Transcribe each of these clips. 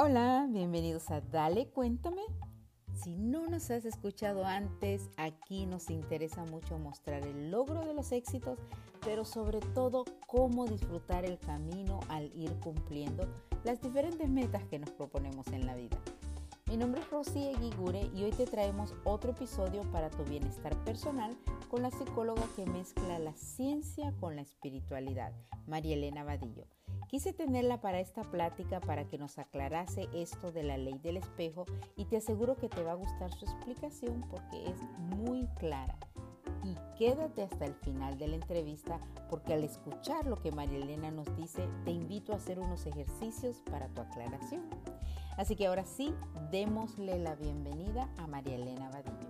Hola, bienvenidos a Dale, cuéntame. Si no nos has escuchado antes, aquí nos interesa mucho mostrar el logro de los éxitos, pero sobre todo cómo disfrutar el camino al ir cumpliendo las diferentes metas que nos proponemos en la vida. Mi nombre es Rosy Eguigure y hoy te traemos otro episodio para tu bienestar personal con la psicóloga que mezcla la ciencia con la espiritualidad, María Elena Vadillo. Quise tenerla para esta plática para que nos aclarase esto de la ley del espejo y te aseguro que te va a gustar su explicación porque es muy clara. Y quédate hasta el final de la entrevista porque al escuchar lo que María Elena nos dice, te invito a hacer unos ejercicios para tu aclaración. Así que ahora sí, démosle la bienvenida a María Elena Vadillo.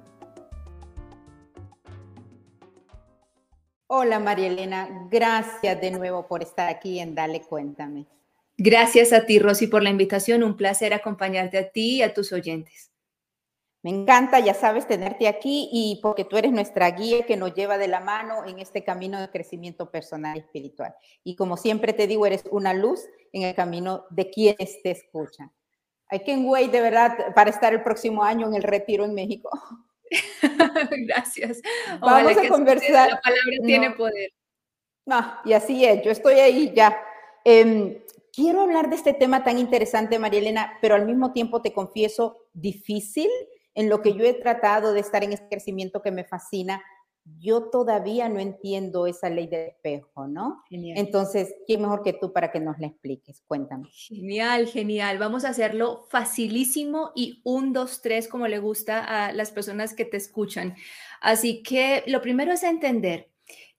Hola María Elena, gracias de nuevo por estar aquí en Dale Cuéntame. Gracias a ti, Rosy, por la invitación. Un placer acompañarte a ti y a tus oyentes. Me encanta, ya sabes, tenerte aquí y porque tú eres nuestra guía que nos lleva de la mano en este camino de crecimiento personal y espiritual. Y como siempre te digo, eres una luz en el camino de quienes te escuchan. Hay que wait de verdad para estar el próximo año en el retiro en México. Gracias. Vamos a conversar. La palabra tiene poder. Ah, y así es, yo estoy ahí ya. Em, quiero hablar de este tema tan interesante, María Elena, pero al mismo tiempo te confieso difícil en lo que yo he tratado de estar en este crecimiento que me fascina, yo todavía no entiendo esa ley del espejo, ¿no? Entonces, ¿quién mejor que tú para que nos la expliques? Cuéntame. Genial, genial. Vamos a hacerlo facilísimo y un, dos, tres, como le gusta a las personas que te escuchan. Así que lo primero es entender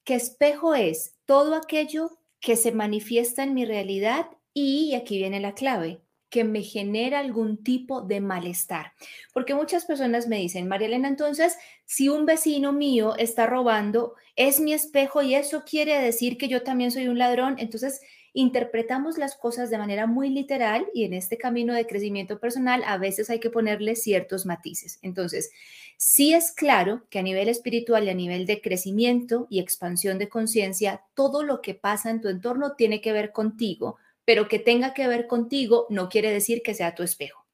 que espejo es todo aquello que se manifiesta en mi realidad y aquí viene la clave, que me genera algún tipo de malestar. Porque muchas personas me dicen, María Elena, entonces, si un vecino mío está robando, es mi espejo y eso quiere decir que yo también soy un ladrón. Entonces, interpretamos las cosas de manera muy literal y en este camino de crecimiento personal a veces hay que ponerle ciertos matices. Entonces, sí es claro que a nivel espiritual y a nivel de crecimiento y expansión de conciencia, todo lo que pasa en tu entorno tiene que ver contigo pero que tenga que ver contigo no quiere decir que sea tu espejo.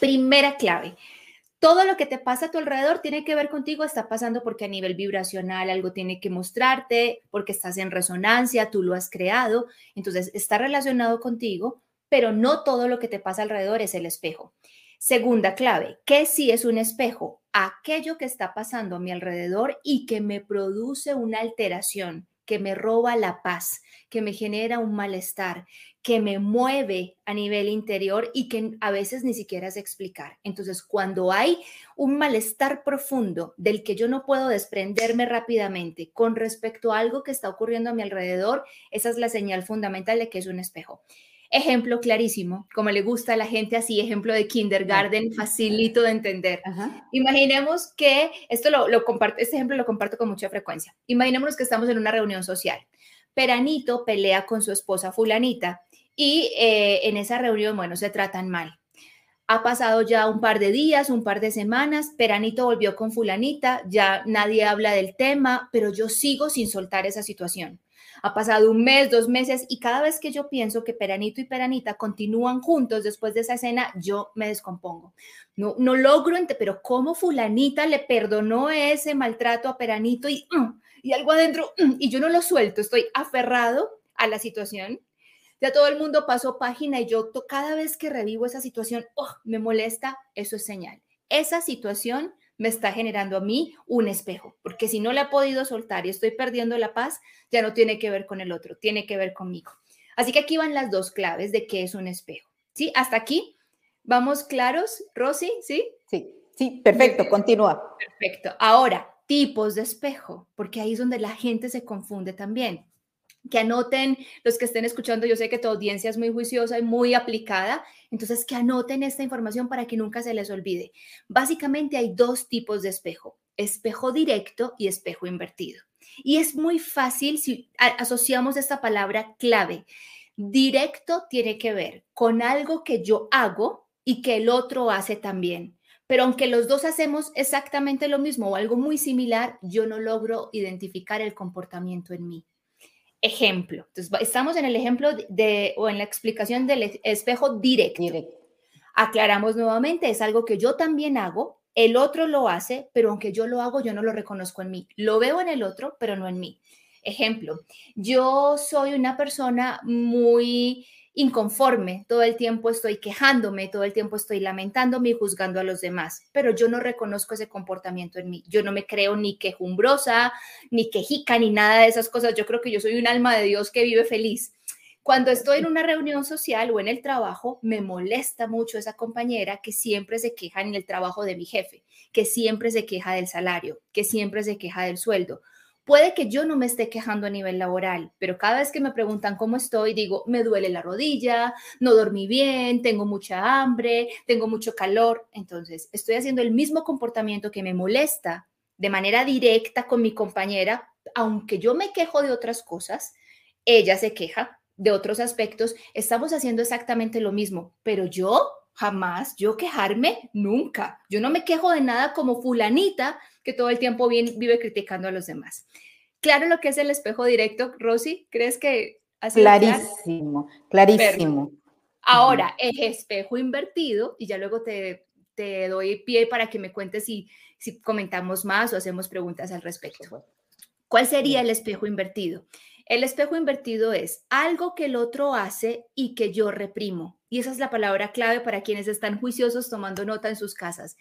Primera clave. Todo lo que te pasa a tu alrededor tiene que ver contigo, está pasando porque a nivel vibracional algo tiene que mostrarte, porque estás en resonancia, tú lo has creado, entonces está relacionado contigo, pero no todo lo que te pasa alrededor es el espejo. Segunda clave, ¿qué sí es un espejo? Aquello que está pasando a mi alrededor y que me produce una alteración, que me roba la paz, que me genera un malestar, que me mueve a nivel interior y que a veces ni siquiera es explicar. Entonces, cuando hay un malestar profundo del que yo no puedo desprenderme rápidamente con respecto a algo que está ocurriendo a mi alrededor, esa es la señal fundamental de que es un espejo. Ejemplo clarísimo, como le gusta a la gente así, ejemplo de kindergarten, facilito de entender. Imaginemos que, esto lo, lo comparto, este ejemplo lo comparto con mucha frecuencia. Imaginémonos que estamos en una reunión social. Peranito pelea con su esposa fulanita y eh, en esa reunión, bueno, se tratan mal. Ha pasado ya un par de días, un par de semanas, Peranito volvió con fulanita, ya nadie habla del tema, pero yo sigo sin soltar esa situación. Ha pasado un mes, dos meses y cada vez que yo pienso que Peranito y Peranita continúan juntos después de esa escena, yo me descompongo. No, no logro, pero ¿cómo fulanita le perdonó ese maltrato a Peranito y, mm, y algo adentro mm, y yo no lo suelto? Estoy aferrado a la situación ya todo el mundo pasó página y yo cada vez que revivo esa situación, oh, me molesta, eso es señal. Esa situación me está generando a mí un espejo, porque si no la he podido soltar y estoy perdiendo la paz, ya no tiene que ver con el otro, tiene que ver conmigo. Así que aquí van las dos claves de qué es un espejo. ¿Sí? Hasta aquí. ¿Vamos claros, Rosy? ¿Sí? Sí, sí, perfecto, continúa. Perfecto. Ahora, tipos de espejo, porque ahí es donde la gente se confunde también que anoten los que estén escuchando, yo sé que tu audiencia es muy juiciosa y muy aplicada, entonces que anoten esta información para que nunca se les olvide. Básicamente hay dos tipos de espejo, espejo directo y espejo invertido. Y es muy fácil si asociamos esta palabra clave. Directo tiene que ver con algo que yo hago y que el otro hace también. Pero aunque los dos hacemos exactamente lo mismo o algo muy similar, yo no logro identificar el comportamiento en mí ejemplo. Entonces, estamos en el ejemplo de, o en la explicación del espejo directo. Aclaramos nuevamente, es algo que yo también hago, el otro lo hace, pero aunque yo lo hago, yo no lo reconozco en mí. Lo veo en el otro, pero no en mí. Ejemplo, yo soy una persona muy inconforme, todo el tiempo estoy quejándome, todo el tiempo estoy lamentándome y juzgando a los demás, pero yo no reconozco ese comportamiento en mí. Yo no me creo ni quejumbrosa, ni quejica, ni nada de esas cosas. Yo creo que yo soy un alma de Dios que vive feliz. Cuando estoy en una reunión social o en el trabajo, me molesta mucho esa compañera que siempre se queja en el trabajo de mi jefe, que siempre se queja del salario, que siempre se queja del sueldo Puede que yo no me esté quejando a nivel laboral, pero cada vez que me preguntan cómo estoy, digo, me duele la rodilla, no dormí bien, tengo mucha hambre, tengo mucho calor. Entonces, estoy haciendo el mismo comportamiento que me molesta de manera directa con mi compañera, aunque yo me quejo de otras cosas, ella se queja de otros aspectos, estamos haciendo exactamente lo mismo, pero yo jamás, yo quejarme nunca. Yo no me quejo de nada como fulanita que todo el tiempo vive criticando a los demás. Claro lo que es el espejo directo, Rosy, ¿crees que así Clarísimo, clarísimo. Ahora, el espejo invertido, y ya luego te, te doy pie para que me cuentes si, si comentamos más o hacemos preguntas al respecto. ¿Cuál sería el espejo invertido? El espejo invertido es algo que el otro hace y que yo reprimo. Y esa es la palabra clave para quienes están juiciosos tomando nota en sus casas.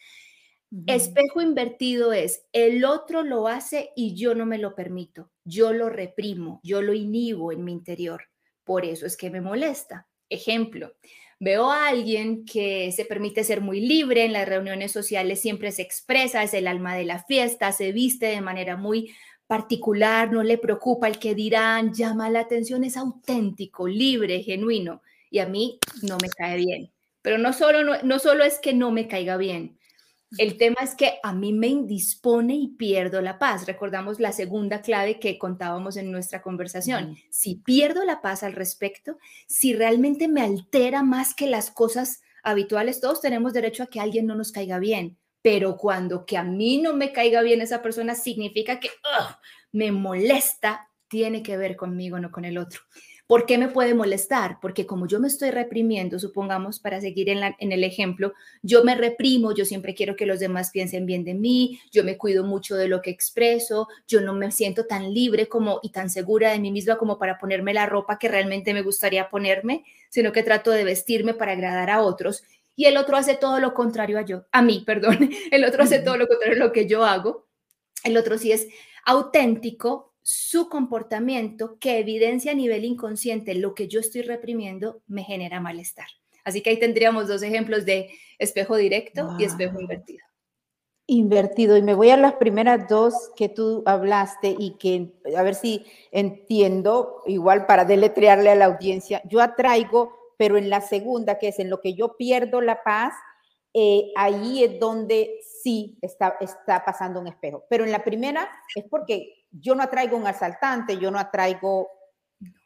Espejo invertido es, el otro lo hace y yo no me lo permito, yo lo reprimo, yo lo inhibo en mi interior. Por eso es que me molesta. Ejemplo, veo a alguien que se permite ser muy libre en las reuniones sociales, siempre se expresa, es el alma de la fiesta, se viste de manera muy particular, no le preocupa el que dirán, llama la atención, es auténtico, libre, genuino y a mí no me cae bien. Pero no solo, no, no solo es que no me caiga bien, el tema es que a mí me indispone y pierdo la paz. Recordamos la segunda clave que contábamos en nuestra conversación. Si pierdo la paz al respecto, si realmente me altera más que las cosas habituales, todos tenemos derecho a que alguien no nos caiga bien, pero cuando que a mí no me caiga bien esa persona significa que me molesta, tiene que ver conmigo, no con el otro. ¿Por qué me puede molestar? Porque como yo me estoy reprimiendo, supongamos, para seguir en, en, el ejemplo, yo me reprimo, yo siempre quiero que los demás piensen bien de mí, yo me cuido mucho de lo que expreso, yo no me siento tan libre como y tan segura de mí misma como para ponerme la ropa que realmente me gustaría ponerme, sino que trato de vestirme para agradar a otros y el otro hace todo lo contrario a yo, a mí, perdón, el otro hace todo lo contrario a lo que yo hago. El otro sí es auténtico, su comportamiento que evidencia a nivel inconsciente lo que yo estoy reprimiendo me genera malestar. Así que ahí tendríamos dos ejemplos de espejo directo y espejo invertido. Invertido. Y me voy a las primeras dos que tú hablaste y que a ver si entiendo, igual para deletrearle a la audiencia, yo atraigo, pero en la segunda, que es en lo que yo pierdo la paz, eh, ahí es donde sí está, está pasando un espejo. Pero en la primera es porque yo no atraigo un asaltante, yo no atraigo,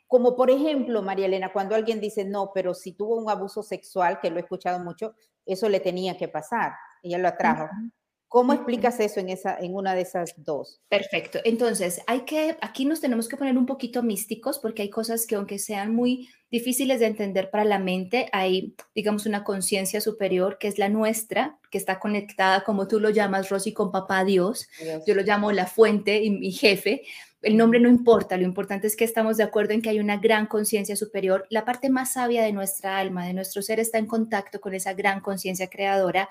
como por ejemplo, María Elena, cuando alguien dice, no, pero si tuvo un abuso sexual, que lo he escuchado mucho, eso le tenía que pasar, ella lo atrajo. ¿Cómo explicas eso en, esa, en una de esas dos? Perfecto. Entonces, hay que, aquí nos tenemos que poner un poquito místicos porque hay cosas que aunque sean muy difíciles de entender para la mente, hay, digamos, una conciencia superior que es la nuestra, que está conectada, como tú lo llamas, Rosy, con papá Dios. Yo lo llamo la fuente y mi jefe. El nombre no importa, lo importante es que estamos de acuerdo en que hay una gran conciencia superior. La parte más sabia de nuestra alma, de nuestro ser, está en contacto con esa gran conciencia creadora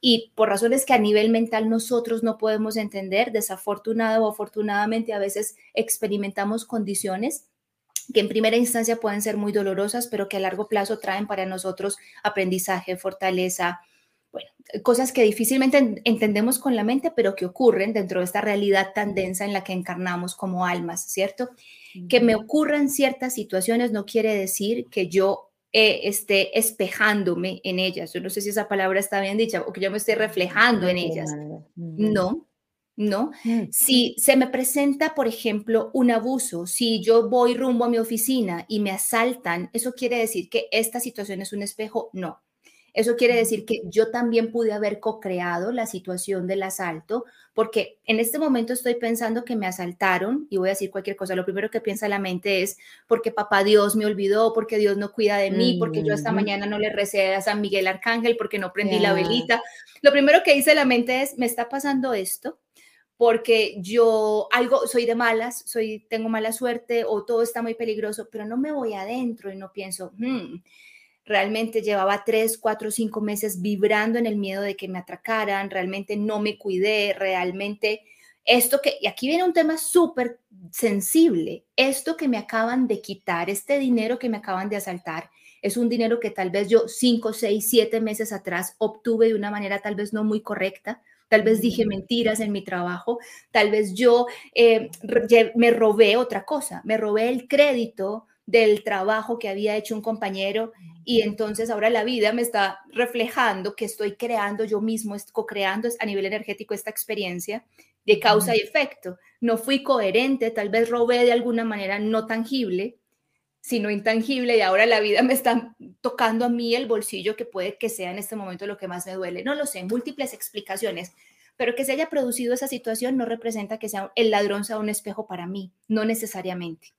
y por razones que a nivel mental nosotros no podemos entender, desafortunado o afortunadamente a veces experimentamos condiciones que en primera instancia pueden ser muy dolorosas, pero que a largo plazo traen para nosotros aprendizaje, fortaleza, bueno, cosas que difícilmente entendemos con la mente, pero que ocurren dentro de esta realidad tan densa en la que encarnamos como almas, ¿cierto? Que me ocurran ciertas situaciones no quiere decir que yo eh, esté espejándome en ellas. Yo no sé si esa palabra está bien dicha o que yo me esté reflejando en ellas. No, no. Mm. Si se me presenta, por ejemplo, un abuso, si yo voy rumbo a mi oficina y me asaltan, ¿eso quiere decir que esta situación es un espejo? No. Eso quiere decir que yo también pude haber co-creado la situación del asalto, porque en este momento estoy pensando que me asaltaron y voy a decir cualquier cosa. Lo primero que piensa la mente es porque papá Dios me olvidó, porque Dios no cuida de mí, porque yo esta mañana no le recé a San Miguel Arcángel, porque no prendí la velita. Lo primero que dice la mente es, me está pasando esto porque yo algo soy de malas, soy tengo mala suerte o todo está muy peligroso, pero no me voy adentro y no pienso, hmm, realmente llevaba tres, cuatro, cinco meses vibrando en el miedo de que me atracaran, realmente no me cuidé, realmente esto que, y aquí viene un tema súper sensible, esto que me acaban de quitar, este dinero que me acaban de asaltar, es un dinero que tal vez yo cinco, seis, siete meses atrás obtuve de una manera tal vez no muy correcta, tal vez dije mentiras en mi trabajo, tal vez yo eh, me robé otra cosa, me robé el crédito del trabajo que había hecho un compañero y entonces ahora la vida me está reflejando que estoy creando yo mismo, co-creando a nivel energético esta experiencia de causa y efecto. No fui coherente, tal vez robé de alguna manera no tangible, sino intangible y ahora la vida me está tocando a mí el bolsillo que puede que sea en este momento lo que más me duele. No lo sé, múltiples explicaciones, pero que se haya producido esa situación no representa que sea el ladrón sea un espejo para mí, no necesariamente.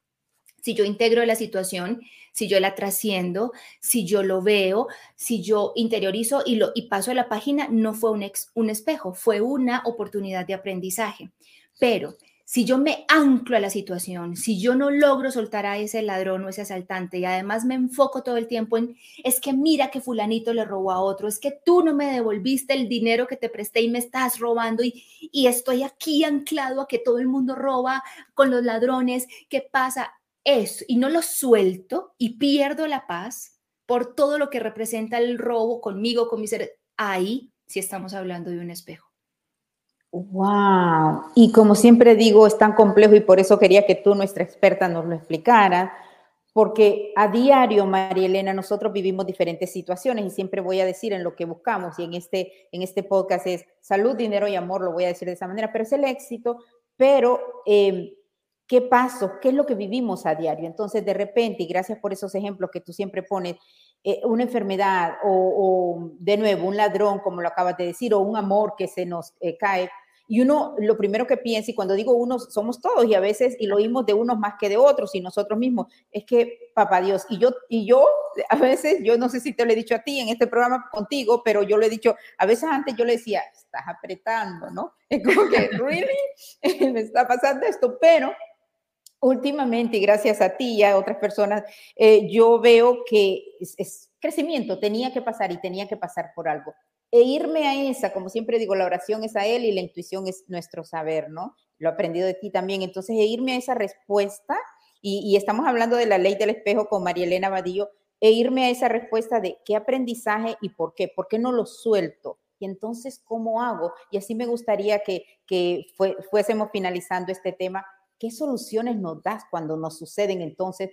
Si yo integro la situación, si yo la trasciendo, si yo lo veo, si yo interiorizo y, lo, y paso a la página, no fue un, un espejo, fue una oportunidad de aprendizaje. Pero si yo me anclo a la situación, si yo no logro soltar a ese ladrón o ese asaltante y además me enfoco todo el tiempo en, es que mira que fulanito le robó a otro, es que tú no me devolviste el dinero que te presté y me estás robando y, y estoy aquí anclado a que todo el mundo roba con los ladrones, ¿qué pasa? Eso, y no lo suelto y pierdo la paz por todo lo que representa el robo conmigo, con mi ser, ahí sí estamos hablando de un espejo. Wow. Y como siempre digo, es tan complejo y por eso quería que tú, nuestra experta, nos lo explicara, porque a diario, María Elena, nosotros vivimos diferentes situaciones y siempre voy a decir en lo que buscamos y en este, en este podcast es salud, dinero y amor, lo voy a decir de esa manera, pero es el éxito, pero em, ¿qué paso? ¿Qué es lo que vivimos a diario? Entonces, de repente, y gracias por esos ejemplos que tú siempre pones, eh, una enfermedad o, de nuevo, un ladrón, como lo acabas de decir, o un amor que se nos eh, cae, y uno, lo primero que piensa, y cuando digo uno, somos todos, y a veces, y lo oímos de unos más que de otros, y nosotros mismos, es que, papá Dios, y yo, y yo, a veces, yo no sé si te lo he dicho a ti en este programa contigo, pero yo lo he dicho, a veces antes yo le decía, estás apretando, ¿no? Es como que, ¿really? Me está pasando esto, pero últimamente, y gracias a ti y a otras personas, eh, yo veo que es crecimiento, tenía que pasar y tenía que pasar por algo e irme a esa, como siempre digo, la oración es a Él y la intuición es nuestro saber, ¿no? Lo he aprendido de ti también. Entonces, e irme a esa respuesta, y, estamos hablando de la ley del espejo con María Elena Vadillo, e irme a esa respuesta de qué aprendizaje y por qué, por qué no lo suelto. Y entonces, ¿cómo hago? Y así me gustaría que, que fuésemos finalizando este tema. ¿Qué soluciones nos das cuando nos suceden entonces?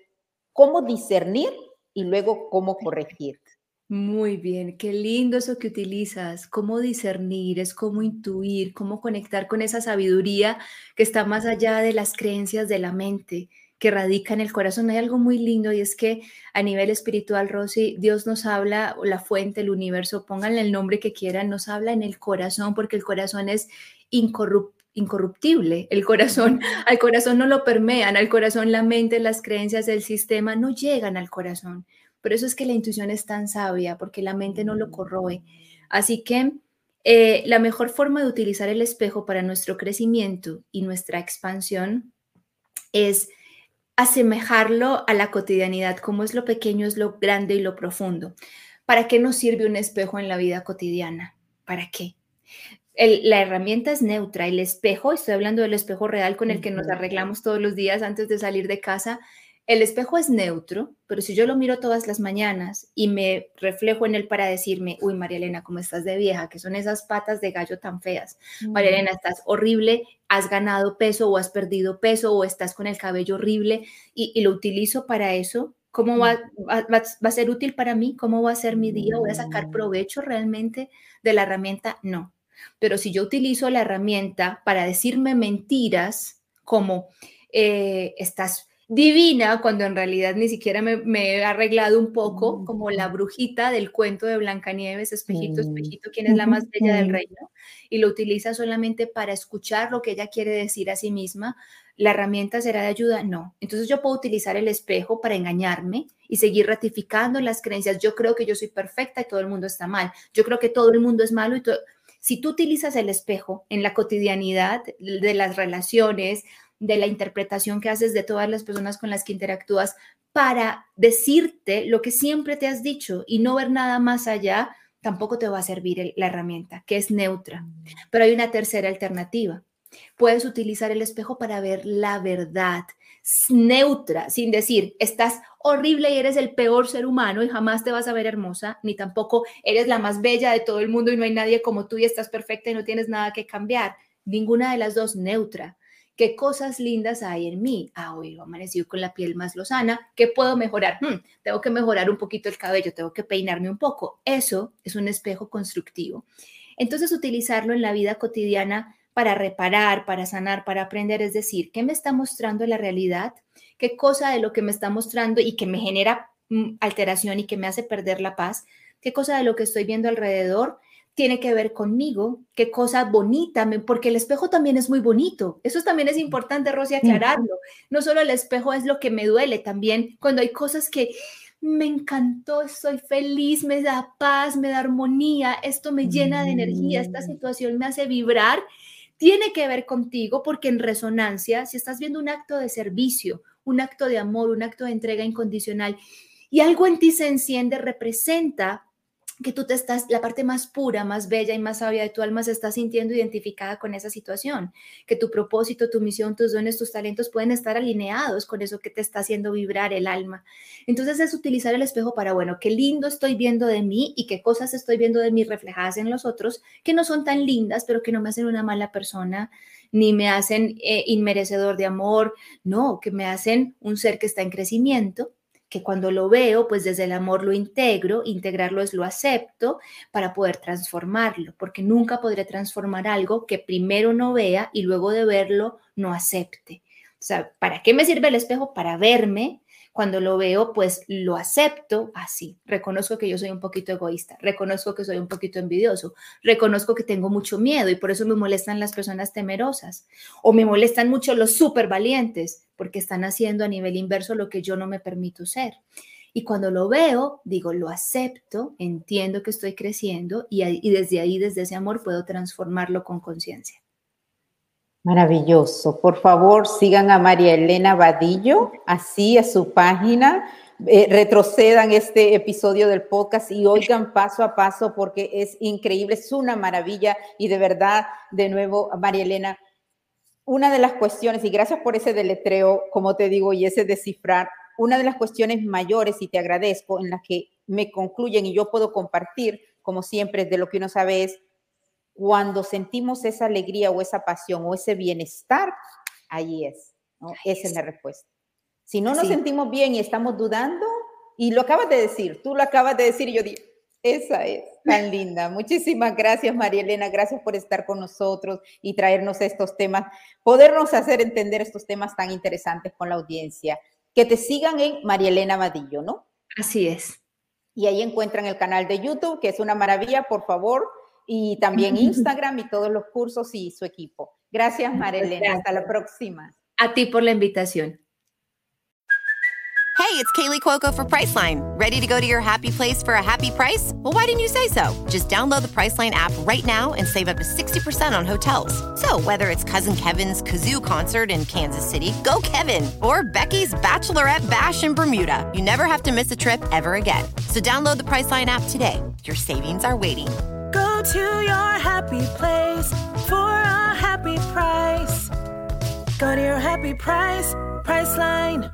¿Cómo discernir y luego cómo corregir? Muy bien, qué lindo eso que utilizas, cómo discernir, es cómo intuir, cómo conectar con esa sabiduría que está más allá de las creencias de la mente, que radica en el corazón. Hay algo muy lindo y es que a nivel espiritual, Rosy, Dios nos habla, la fuente, el universo, pónganle el nombre que quieran, nos habla en el corazón porque el corazón es incorruptible. El corazón, al corazón no lo permean, al corazón la mente, las creencias del sistema no llegan al corazón. Por eso es que la intuición es tan sabia, porque la mente no lo corroe. Así que eh, la mejor forma de utilizar el espejo para nuestro crecimiento y nuestra expansión es asemejarlo a la cotidianidad, como es lo pequeño, es lo grande y lo profundo. ¿Para qué nos sirve un espejo en la vida cotidiana? ¿Para qué? La herramienta es neutra, el espejo, estoy hablando del espejo real con el que nos arreglamos todos los días antes de salir de casa, el espejo es neutro, pero si yo lo miro todas las mañanas y me reflejo en él para decirme, uy, María Elena, ¿cómo estás de vieja? Que son esas patas de gallo tan feas. María Elena, estás horrible, has ganado peso o has perdido peso o estás con el cabello horrible y, lo utilizo para eso. ¿Cómo va, va, a ser útil para mí? ¿Cómo va a ser mi día? ¿Voy a sacar provecho realmente de la herramienta? No. Pero si yo utilizo la herramienta para decirme mentiras como eh, estás divina cuando en realidad ni siquiera me, he arreglado un poco como la brujita del cuento de Blancanieves, espejito, espejito, quién es la más bella del reino, y lo utiliza solamente para escuchar lo que ella quiere decir a sí misma, ¿la herramienta será de ayuda? No. Entonces yo puedo utilizar el espejo para engañarme y seguir ratificando las creencias. Yo creo que yo soy perfecta y todo el mundo está mal. Yo creo que todo el mundo es malo y todo... Si tú utilizas el espejo en la cotidianidad de las relaciones, de la interpretación que haces de todas las personas con las que interactúas para decirte lo que siempre te has dicho y no ver nada más allá, tampoco te va a servir la herramienta, que es neutra. Mm. Pero hay una tercera alternativa. Puedes utilizar el espejo para ver la verdad neutra, sin decir, estás horrible y eres el peor ser humano y jamás te vas a ver hermosa, ni tampoco eres la más bella de todo el mundo y no hay nadie como tú y estás perfecta y no tienes nada que cambiar. Ninguna de las dos neutra. ¿Qué cosas lindas hay en mí? Ah, hoy he amanecido con la piel más lozana. ¿Qué puedo mejorar? Hmm, tengo que mejorar un poquito el cabello, tengo que peinarme un poco. Eso es un espejo constructivo. Entonces, utilizarlo en la vida cotidiana para reparar, para sanar, para aprender, es decir, ¿qué me está mostrando la realidad? ¿Qué cosa de lo que me está mostrando y que me genera mm, alteración y que me hace perder la paz? ¿Qué cosa de lo que estoy viendo alrededor tiene que ver conmigo, qué cosa bonita, porque el espejo también es muy bonito. Eso también es importante, Rosy, aclararlo. No solo el espejo es lo que me duele, también cuando hay cosas que me encantó, estoy feliz, me da paz, me da armonía, esto me llena de energía, esta mm. situación me hace vibrar, tiene que ver contigo porque en resonancia, si estás viendo un acto de servicio, un acto de amor, un acto de entrega incondicional y algo en ti se enciende, representa que tú te estás, la parte más pura, más bella y más sabia de tu alma se está sintiendo identificada con esa situación, que tu propósito, tu misión, tus dones, tus talentos pueden estar alineados con eso que te está haciendo vibrar el alma. Entonces es utilizar el espejo para, bueno, qué lindo estoy viendo de mí y qué cosas estoy viendo de mí reflejadas en los otros que no son tan lindas, pero que no me hacen una mala persona, ni me hacen eh, inmerecedor de amor, no, que me hacen un ser que está en crecimiento que cuando lo veo, pues desde el amor lo integro, integrarlo es lo acepto para poder transformarlo, porque nunca podré transformar algo que primero no vea y luego de verlo no acepte. O sea, ¿para qué me sirve el espejo? Para verme, cuando lo veo, pues lo acepto así. Reconozco que yo soy un poquito egoísta, reconozco que soy un poquito envidioso, reconozco que tengo mucho miedo y por eso me molestan las personas temerosas o me molestan mucho los súper valientes porque están haciendo a nivel inverso lo que yo no me permito ser. Y cuando lo veo, digo, lo acepto, entiendo que estoy creciendo y, y desde ahí, desde ese amor, puedo transformarlo con conciencia. Maravilloso. Por favor, sigan a María Elena Vadillo, así a su página. Eh, retrocedan este episodio del podcast y oigan paso a paso porque es increíble, es una maravilla y de verdad, de nuevo, María Elena, una de las cuestiones, y gracias por ese deletreo, como te digo, y ese descifrar, una de las cuestiones mayores, y te agradezco, en las que me concluyen y yo puedo compartir, como siempre, de lo que uno sabe es cuando sentimos esa alegría o esa pasión o ese bienestar, ahí es, esa es la respuesta. Si no nos sentimos bien y estamos dudando, y lo acabas de decir, tú lo acabas de decir y yo digo, esa es tan linda. Muchísimas gracias, María Elena. Gracias por estar con nosotros y traernos estos temas, podernos hacer entender estos temas tan interesantes con la audiencia. Que te sigan en María Elena Vadillo, ¿no? Así es. Y ahí encuentran el canal de YouTube, que es una maravilla. Por favor, y también Instagram y todos los cursos y su equipo. Gracias, Marilena. Hasta la próxima. A ti por la invitación. Hey, it's Kaylee Cuoco for Priceline. Ready to go to your happy place for a happy price? Well, why didn't you say so? Just download the Priceline app right now and save up to 60% on hotels. So, whether it's Cousin Kevin's Kazoo concert in Kansas City, go Kevin, or Becky's Bachelorette Bash in Bermuda, you never have to miss a trip ever again. So, download the Priceline app today. Your savings are waiting to your happy place for a happy price. Go to your happy price, Priceline.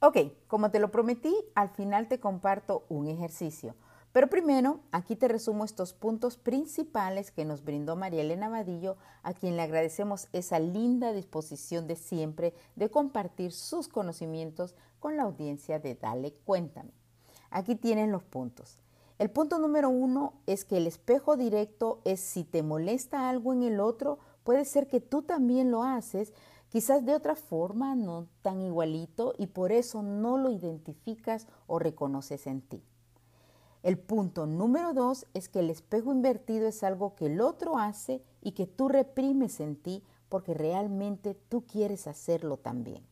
Ok, como te lo prometí, al final te comparto un ejercicio. Pero primero, aquí te resumo estos puntos principales que nos brindó María Elena Vadillo, a quien le agradecemos esa linda disposición de siempre de compartir sus conocimientos con la audiencia de Dale Cuéntame. Aquí tienen los puntos. El punto número uno es que el espejo directo es si te molesta algo en el otro, puede ser que tú también lo haces, Quizás de otra forma, no tan igualito, y por eso no lo identificas o reconoces en ti. El punto número dos es que el espejo invertido es algo que el otro hace y que tú reprimes en ti porque realmente tú quieres hacerlo también.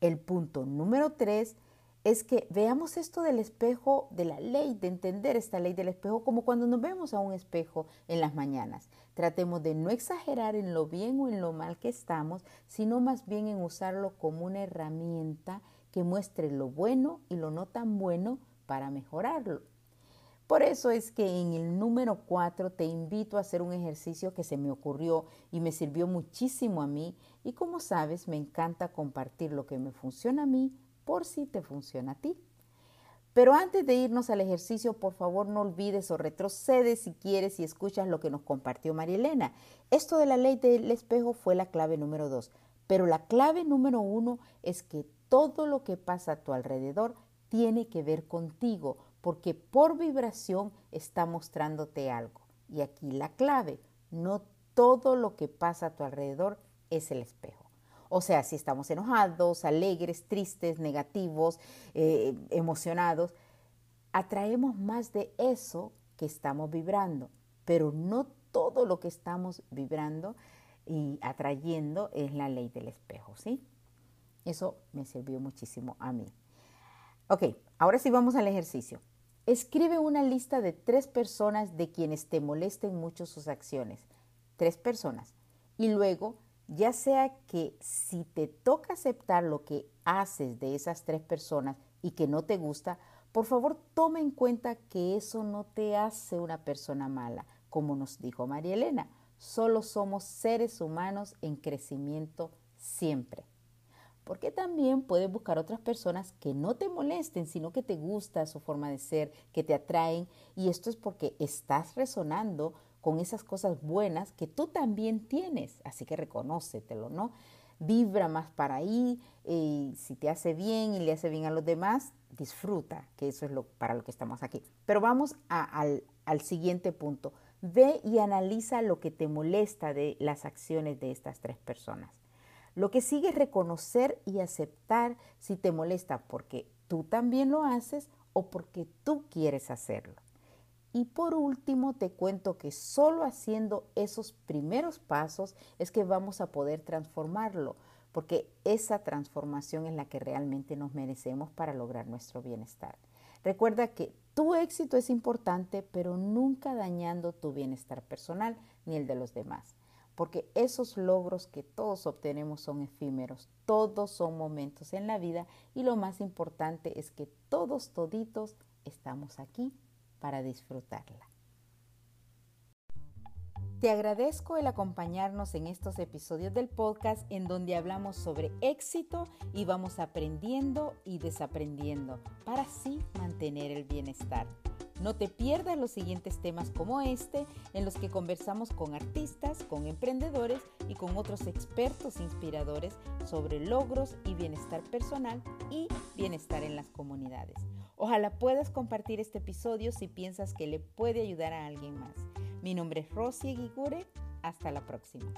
El punto número tres es que veamos esto del espejo, de la ley, de entender esta ley del espejo, como cuando nos vemos a un espejo en las mañanas. Tratemos de no exagerar en lo bien o en lo mal que estamos, sino más bien en usarlo como una herramienta que muestre lo bueno y lo no tan bueno para mejorarlo. Por eso es que en el número 4 te invito a hacer un ejercicio que se me ocurrió y me sirvió muchísimo a mí y como sabes me encanta compartir lo que me funciona a mí por si te funciona a ti. Pero antes de irnos al ejercicio, por favor no olvides o retrocede si quieres y escuchas lo que nos compartió María Elena. Esto de la ley del espejo fue la clave número dos, pero la clave número uno es que todo lo que pasa a tu alrededor tiene que ver contigo, porque por vibración está mostrándote algo. Y aquí la clave, no todo lo que pasa a tu alrededor es el espejo. O sea, si estamos enojados, alegres, tristes, negativos, eh, emocionados, atraemos más de eso que estamos vibrando, pero no todo lo que estamos vibrando y atrayendo es la ley del espejo, ¿sí? Eso me sirvió muchísimo a mí. Ok, ahora sí vamos al ejercicio. Escribe una lista de tres personas de quienes te molesten mucho sus acciones. Tres personas. Y luego ya sea que si te toca aceptar lo que haces de esas tres personas y que no te gusta, por favor toma en cuenta que eso no te hace una persona mala, como nos dijo María Elena. Solo somos seres humanos en crecimiento siempre. Porque también puedes buscar otras personas que no te molesten, sino que te gusta su forma de ser, que te atraen. Y esto es porque estás resonando con esas cosas buenas que tú también tienes. Así que reconócetelo, ¿no? Vibra más para ahí, y si te hace bien y le hace bien a los demás, disfruta, que eso es lo, para lo que estamos aquí. Pero vamos al, al siguiente punto. Ve y analiza lo que te molesta de las acciones de estas tres personas. Lo que sigue es reconocer y aceptar si te molesta porque tú también lo haces o porque tú quieres hacerlo. Y por último, te cuento que solo haciendo esos primeros pasos es que vamos a poder transformarlo, porque esa transformación es la que realmente nos merecemos para lograr nuestro bienestar. Recuerda que tu éxito es importante, pero nunca dañando tu bienestar personal ni el de los demás, porque esos logros que todos obtenemos son efímeros, todos son momentos en la vida y lo más importante es que todos toditos estamos aquí para disfrutarla. Te agradezco el acompañarnos en estos episodios del podcast en donde hablamos sobre éxito y vamos aprendiendo y desaprendiendo para así mantener el bienestar. No te pierdas los siguientes temas como este, en los que conversamos con artistas, con emprendedores y con otros expertos inspiradores sobre logros y bienestar personal y bienestar en las comunidades. Ojalá puedas compartir este episodio si piensas que le puede ayudar a alguien más. Mi nombre es Rosy Guigure. Hasta la próxima.